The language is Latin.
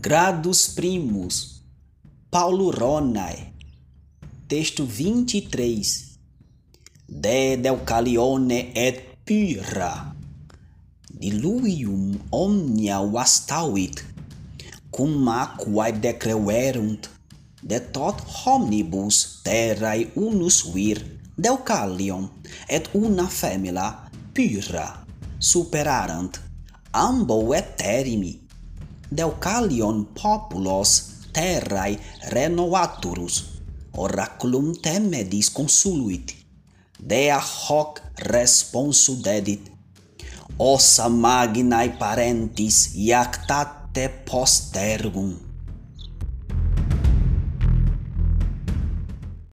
Gradus Primos, Paulo Ronae, texto 23. De Deucalione et Pyrrha, diluium omnia vastavit, cum aquae decreverunt, de tot homnibus terrae unus vir Deucalion et una femina Pyrrha superarant, ambo eterimi, Deucalion populos terrae renovaturus, oraculum temedis consuluit. Dea hoc responsu dedit, ossa magnae parentis iactate postergum.